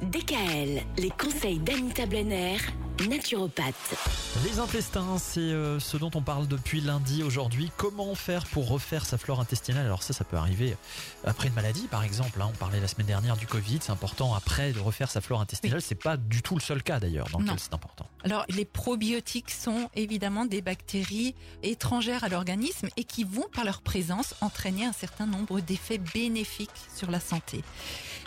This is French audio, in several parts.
DKL, les conseils d'Anita Blenner, naturopathe. Les intestins, c'est euh, ce dont on parle depuis lundi aujourd'hui. Comment faire pour refaire sa flore intestinale? Alors ça, ça peut arriver après une maladie, par exemple. hein. On parlait la semaine dernière du Covid. C'est important après de refaire sa flore intestinale. C'est pas du tout le seul cas d'ailleurs dans lequel c'est important. Alors, les probiotiques sont évidemment des bactéries étrangères à l'organisme et qui vont, par leur présence, entraîner un certain nombre d'effets bénéfiques sur la santé.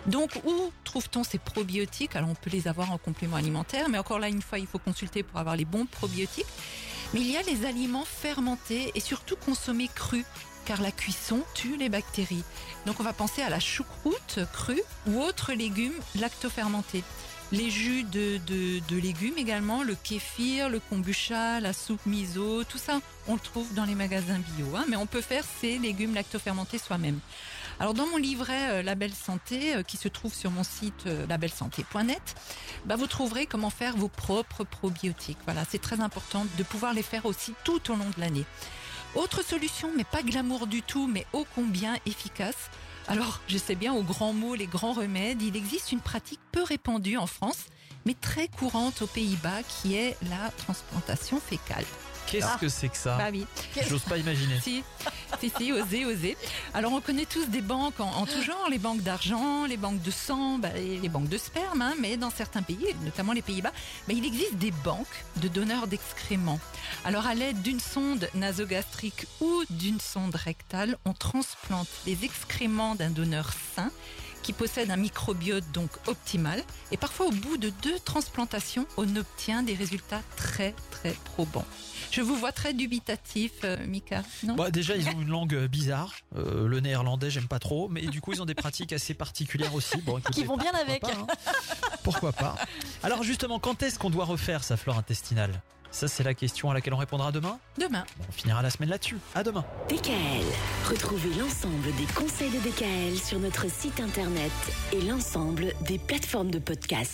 Donc, où trouve-t-on ces probiotiques? Alors, on peut les avoir en complément alimentaire, mais encore là, une fois, il faut consulter pour avoir les bons probiotiques. Mais il y a les aliments fermentés et surtout consommés crus car la cuisson tue les bactéries. Donc on va penser à la choucroute crue ou autres légumes lactofermentés. Les jus de, légumes également, le kéfir, le kombucha, la soupe miso, tout ça, on le trouve dans les magasins bio. Hein, mais on peut faire ces légumes lactofermentés soi-même. Alors dans mon livret euh, Label Santé, euh, qui se trouve sur mon site euh, labelsanté.net, bah, vous trouverez comment faire vos propres probiotiques. Voilà, c'est très important de pouvoir les faire aussi tout au long de l'année. Autre solution, mais pas glamour du tout, mais ô combien efficace. Alors, je sais bien, aux grands mots, les grands remèdes, il existe une pratique peu répandue en France, mais très courante aux Pays-Bas, qui est la transplantation fécale. Qu'est-ce Ah. que c'est que ça Bah oui. J'ose pas imaginer. Si, si, si, osez, osez. Alors, on connaît tous des banques en, en tout genre, les banques d'argent, les banques de sang, bah, les banques de sperme, hein, mais dans certains pays, notamment les Pays-Bas, bah, il existe des banques de donneurs d'excréments. Alors, à l'aide d'une sonde nasogastrique ou d'une sonde rectale, on transplante les excréments d'un donneur sain qui possède un microbiote donc optimal. Et parfois, au bout de deux transplantations, on obtient des résultats très, très probants. Je vous vois très dubitatif, euh, Mika, non? Bon, déjà, ils ont une langue euh, bizarre. Euh, le néerlandais, j'aime pas trop. Mais du coup, ils ont des pratiques assez particulières aussi. Bon, écoutez, Qui vont bien pourquoi avec. pas, hein. Pourquoi pas Alors justement, quand est-ce qu'on doit refaire sa flore intestinale? Ça, c'est la question à laquelle on répondra demain. Demain. Bon, on finira la semaine là-dessus. À demain. DKL, retrouvez l'ensemble des conseils de DKL sur notre site internet et l'ensemble des plateformes de podcast.